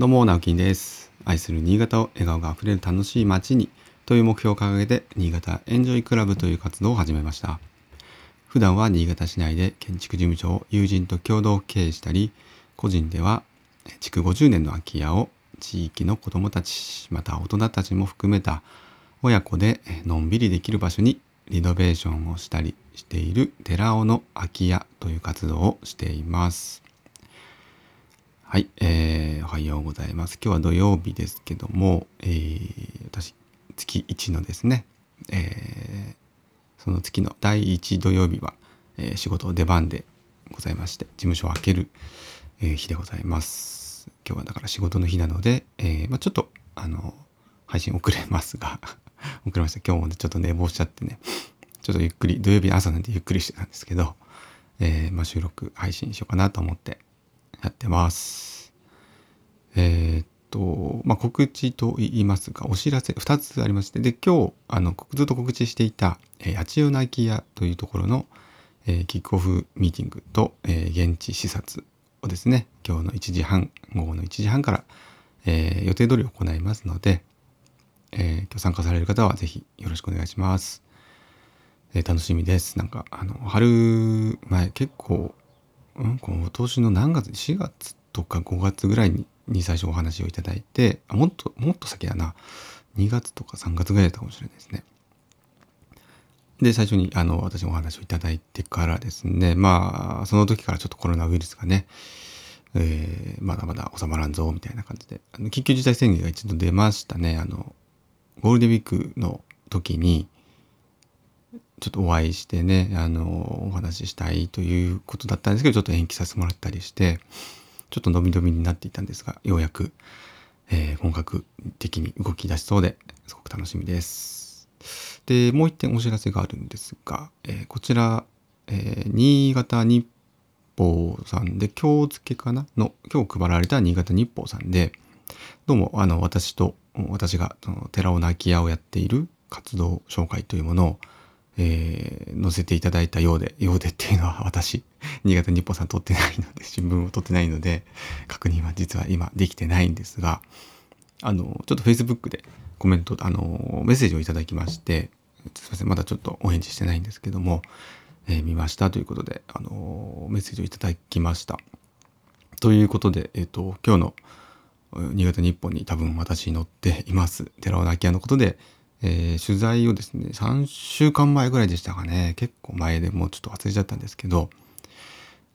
どうも、直樹です。愛する新潟を笑顔があふれる楽しい街にという目標を掲げて、新潟エンジョイクラブという活動を始めました。普段は新潟市内で建築事務所を友人と共同経営したり、個人では築50年の空き家を地域の子どもたち、また大人たちも含めた親子でのんびりできる場所にリノベーションをしたりしている寺尾の空き家という活動をしています。はい、えー、おはようございます。今日は土曜日ですけども、えー、私、月1のですね、えー、その月の第1土曜日は、えー、仕事出番でございまして、事務所を開ける、えー日でございます。今日はだから仕事の日なので、えーまあ、ちょっと、あの、配信遅れますが、遅れました。今日もね、ちょっと寝坊しちゃってね、ちょっとゆっくり、土曜日の朝なんでゆっくりしてたんですけど、えーまあ、収録配信しようかなと思ってやってます。えーっと、まあ、告知と言いますか、お知らせ2つありまして、で、今日、あの、ずっと告知していた、えー、八千代泣き屋というところの、えーキックオフミーティングと、え現地視察をですね、今日の1時半、午後の1時半から、え予定通り行いますので、えー今日参加される方はぜひよろしくお願いします。え楽しみです。なんか、あの、春前、結構、うん、今年の何月、4月とか5月ぐらいにに最初お話をいただいて、あもっと、もっと先だな。2月とか3月ぐらいだったかもしれないですね。で、最初に、あの、私お話をいただいてからですね、まあ、その時からちょっとコロナウイルスがね、えーまだまだ収まらんぞ、みたいな感じで、あの緊急事態宣言が一度出ましたね。あの、ゴールデンウィークの時に、ちょっとお会いしてね、あの、お話ししたいということだったんですけど、ちょっと延期させてもらったりして、ちょっと伸び伸びになっていたんですが、ようやく、えー本格的に動き出しそうで、すごく楽しみです。で、もう一点お知らせがあるんですが、えーこちら、えー新潟日報さんで、今日付けかな？の、今日配られた新潟日報さんで、どうも、あの、私と、私が、寺尾の空き家をやっている活動紹介というものを、えー載せていただいたようで、ようでっていうのは私、新潟日報さん撮ってないので、新聞を撮ってないので、確認は実は今できてないんですが、あの、ちょっと Facebook でコメント、あの、メッセージをいただきまして、すいません、まだちょっとお返事してないんですけども、えー見ましたということで、あの、メッセージをいただきました。ということで、えっ、と、今日の新潟日報に多分私載っています。寺尾の空き家のことで、えー取材をですね、3週間前ぐらいでしたかね。結構前でもうちょっと忘れちゃったんですけど、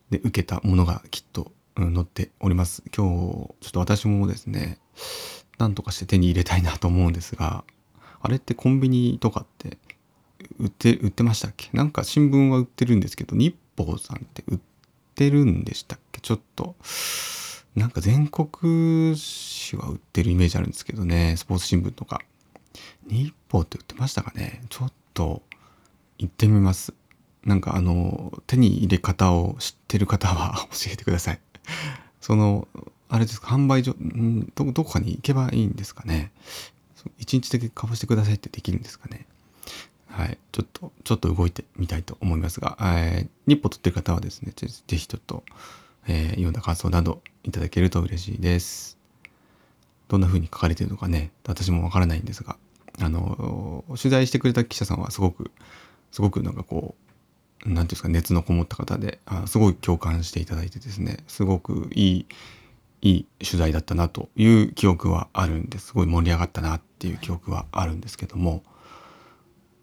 で、受けたものがきっと、うん載っております。今日、ちょっと私もですね、なんとかして手に入れたいなと思うんですが、あれってコンビニとかって売って、売ってましたっけ？なんか新聞は売ってるんですけど、日報さんって売ってるんでしたっけ？ちょっと、なんか全国紙は売ってるイメージあるんですけどね、スポーツ新聞とか。日報って売ってましたかね？ちょっと行ってみます。なんかあの、手に入れ方を知ってる方は 教えてください。その、あれですか、販売所、んど、どこかに行けばいいんですかね？そう一日だけ買わせてくださいってできるんですかね？はい。ちょっと、ちょっと動いてみたいと思いますが、えー日報取ってる方はですね、ぜぜひちょっと、えー読んだ感想などいただけると嬉しいです。どんな風に書かれてるのかね、私もわからないんですが、あの、取材してくれた記者さんはすごく、すごくなんかこう、なんていうんですか、熱のこもった方で、あすごい共感していただいてですね、すごくいい、いい取材だったなという記憶はあるんです。すごい盛り上がったなっていう記憶はあるんですけども、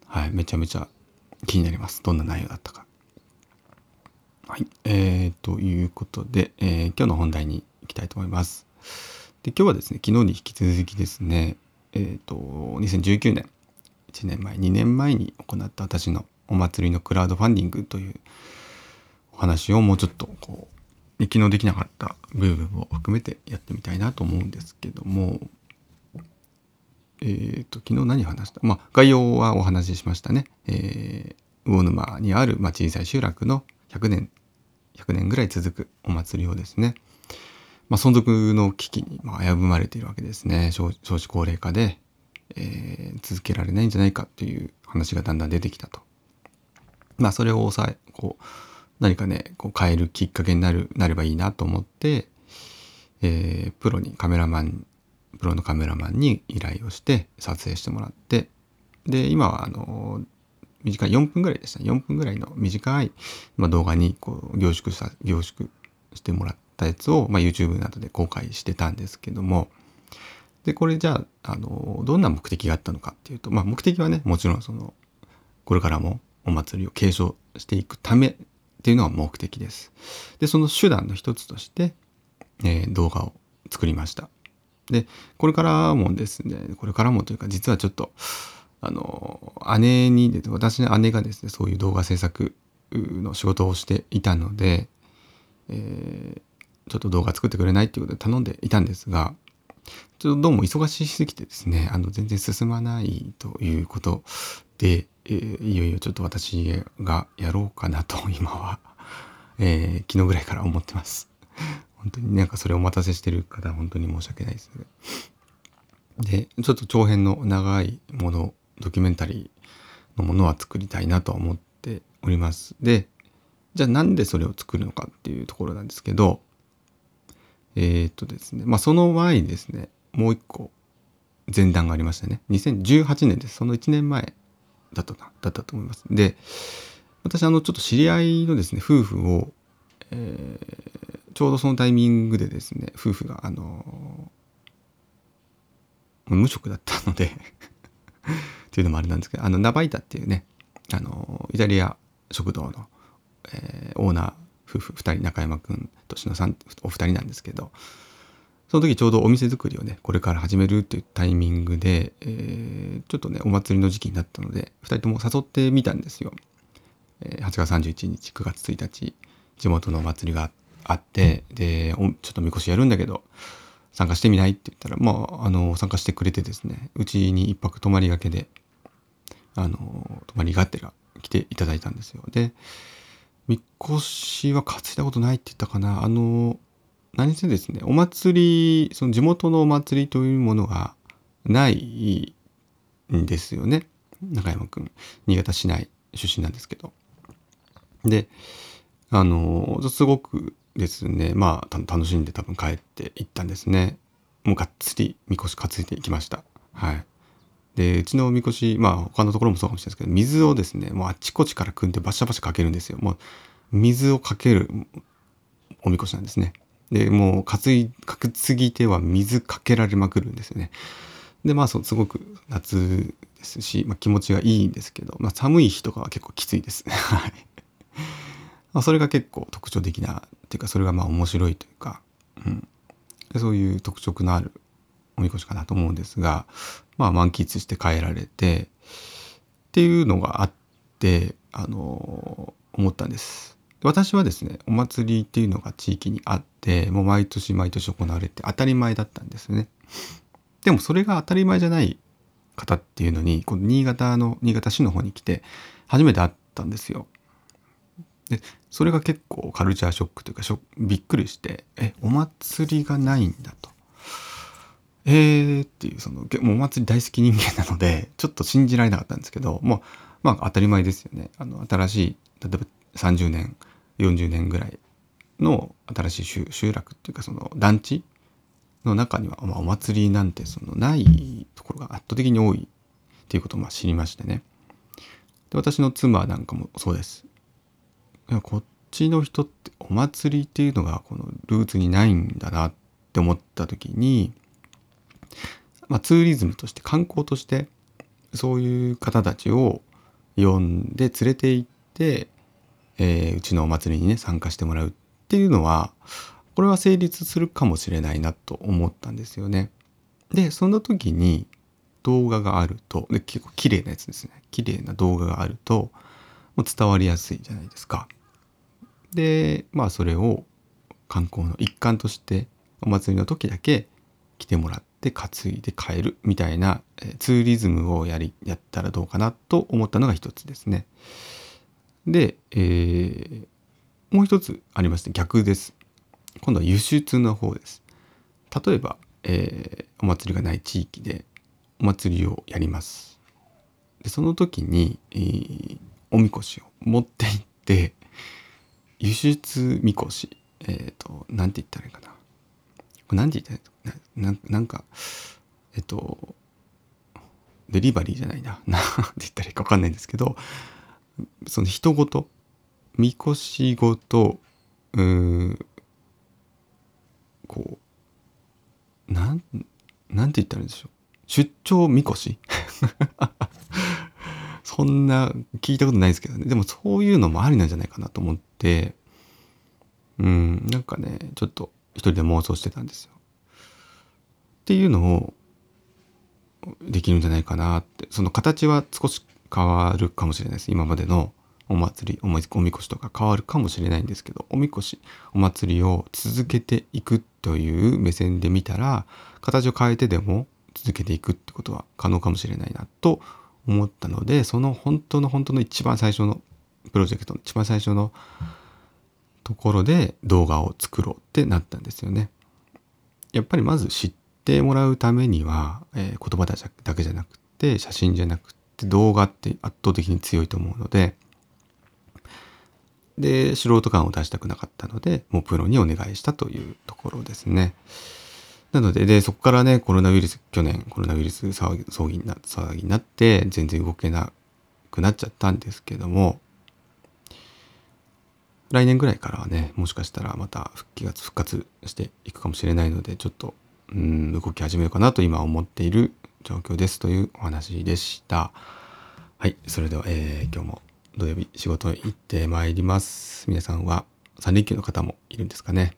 はい、めちゃめちゃ気になります。どんな内容だったか。はい、えー、ということで、えー今日の本題に行きたいと思います。で、今日はですね、昨日に引き続きですね、えー、と、2019年、1年前、2年前に行った私のお祭りのクラウドファンディングというお話をもうちょっとこう、昨日できなかった部分を含めてやってみたいなと思うんですけども、えー、と、昨日何話した？まあ、概要はお話ししましたね。えー、魚沼にある、ま、小さい集落の100年、100年ぐらい続くお祭りをですね、まあ、存続の危機に危ぶまれているわけですね。少子高齢化で、えー続けられないんじゃないかっていう話がだんだん出てきたと。まあ、それを抑え、こう、何かね、こう変えるきっかけになる、なればいいなと思って、えー、プロにカメラマンプロのカメラマンに依頼をして撮影してもらってで今はあの短い4分ぐらいでしたね4分ぐらいの短い、まあ、動画にこう凝縮した凝縮してもらったやつを、まあ、YouTube などで公開してたんですけどもでこれじゃああのどんな目的があったのかっていうと、まあ、目的はねもちろんそのこれからもお祭りを継承していくためっていうのが目的です。でその手段の一つとして、えー、動画を作りました。でこれからもですねこれからもというか実はちょっとあの姉に私の姉がですねそういう動画制作の仕事をしていたので、え、ちょっと動画作ってくれないっていうことで頼んでいたんですがちょっとどうも忙しすぎてですねあの全然進まないということで、えー、いよいよちょっと私がやろうかなと 今は、えー、昨日ぐらいから思ってます。本当になんかそれお待たせしてる方本当に申し訳ないです。ねでちょっと長編の長いものドキュメンタリーのものは作りたいなと思っております。でじゃあなんでそれを作るのかっていうところなんですけどえー、っとですねまあその前にですねもう一個前段がありましたね2018年です。その1年前だっただったと思います。で私あのちょっと知り合いのですね夫婦を、えー、ちょうどそのタイミングでですね夫婦があの無職だったのでっていうのもあれなんですけどあのナバイタっていうねあのイタリア食堂の、えー、オーナー夫婦2人中山君年のさんお二人なんですけどその時ちょうどお店作りをねこれから始めるっていうタイミングで、えー、ちょっとねお祭りの時期になったので2人とも誘ってみたんですよ。8月31日9月1日地元のお祭りがあってでちょっとみこしやるんだけど参加してみないって言ったらまああの参加してくれてですねうちに一泊泊まりがけであの泊まりがてら来ていただいたんですよ。でみこしは担いだことないって言ったかな。あの何せですねお祭りその地元のお祭りというものがないんですよね。中山くん新潟市内出身なんですけど。であのすごくですねまあ楽しんで多分帰っていったんですね。もうがっつりみこし担いでいきました。はい。でうちのおみこしまあ他のところもそうかもしれないですけど水をですねもうあっちこっちから汲んでバシャバシャかけるんですよ。もう水をかけるおみこしなんですね。でもう担い担ぎ手は水かけられまくるんですよね。でまあそうすごく夏ですし、まあ、気持ちがいいんですけど、まあ、寒い日とかは結構きついです。はい。まあ、それが結構特徴的なっていうかそれがまあ面白いというか、うん、そういう特色のあるおみこしかなと思うんですがまあ満喫して帰られてっていうのがあってあの思ったんです。私はですねお祭りっていうのが地域にあってもう毎年毎年行われて当たり前だったんですよね。でもそれが当たり前じゃない方っていうのにこの新潟の新潟市の方に来て初めて会ったんですよ。でそれが結構カルチャーショックというかショびっくりしてえお祭りがないんだと。えーっていうそのもうお祭り大好き人間なので ちょっと信じられなかったんですけどもうまあ当たり前ですよね。あの新しい例えば30年40年ぐらいの新しい集落っていうかその団地の中には、まあ、お祭りなんてそのないところが圧倒的に多いっていうことをまあ知りましてねで私の妻なんかもそうですこっちの人ってお祭りっていうのがこのルーツにないんだなって思った時に、まあ、ツーリズムとして観光としてそういう方たちを呼んで連れて行って、えー、うちのお祭りにね参加してもらうっていうのはこれは成立するかもしれないなと思ったんですよね。でその時に動画があるとで結構綺麗なやつですね綺麗な動画があるともう伝わりやすいじゃないですか。でまあそれを観光の一環としてお祭りの時だけ来てもらってて担いで帰るみたいな、えツーリズムをやりやったらどうかなと思ったのが一つですね。で、えー、もう一つありまして逆です。今度は輸出の方です。例えば、えー、お祭りがない地域でお祭りをやります。でその時に、えー、おみこしを持って行って輸出みこしえっ、ー、と何て言ったらいいかな何て言ったらなななんかえっとデリバリーじゃないな。何て言ったらいいか分かんないんですけどその人ごとみこしごとうーこうなんなんて言ったらいいんでしょう？出張みこし？そんな聞いたことないですけどね。でもそういうのもありなんじゃないかなと思ってうんなんかねちょっと一人で妄想してたんですよ。っていうのをできるんじゃないかなってその形は少し変わるかもしれないです今までのお祭りおみこしとか変わるかもしれないんですけどおみこしお祭りを続けていくという目線で見たら形を変えてでも続けていくってことは可能かもしれないなと思ったのでその本当の本当の一番最初のプロジェクトの一番最初のところで動画を作ろうってなったんですよね。やっぱりまず知ってもらうためには、えー、言葉だけじゃなくて写真じゃなくて動画って圧倒的に強いと思うのでで素人感を出したくなかったのでもうプロにお願いしたというところですね。なのででそこからねコロナウイルス去年コロナウイルス騒ぎ騒ぎにな騒ぎになって全然動けなくなっちゃったんですけども来年ぐらいからはねもしかしたらまた復帰が復活していくかもしれないのでちょっとうん動き始めようかなと今思っている状況ですというお話でした。はい、それでは、えー、今日も土曜日仕事行ってまいります。皆さんは3連休の方もいるんですかね。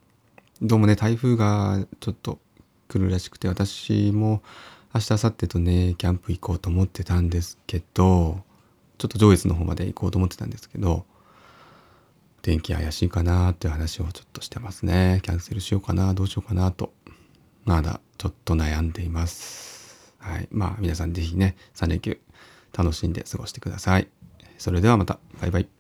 どうもね、台風がちょっと来るらしくて、私も明日、明後日とね、キャンプ行こうと思ってたんですけど、ちょっと上越の方まで行こうと思ってたんですけど、天気怪しいかなっていう話をちょっとしてますね。キャンセルしようかな、どうしようかなと、まだちょっと悩んでいます。はい。まあ皆さん是非ね、3連休楽しんで過ごしてください。それではまた。バイバイ。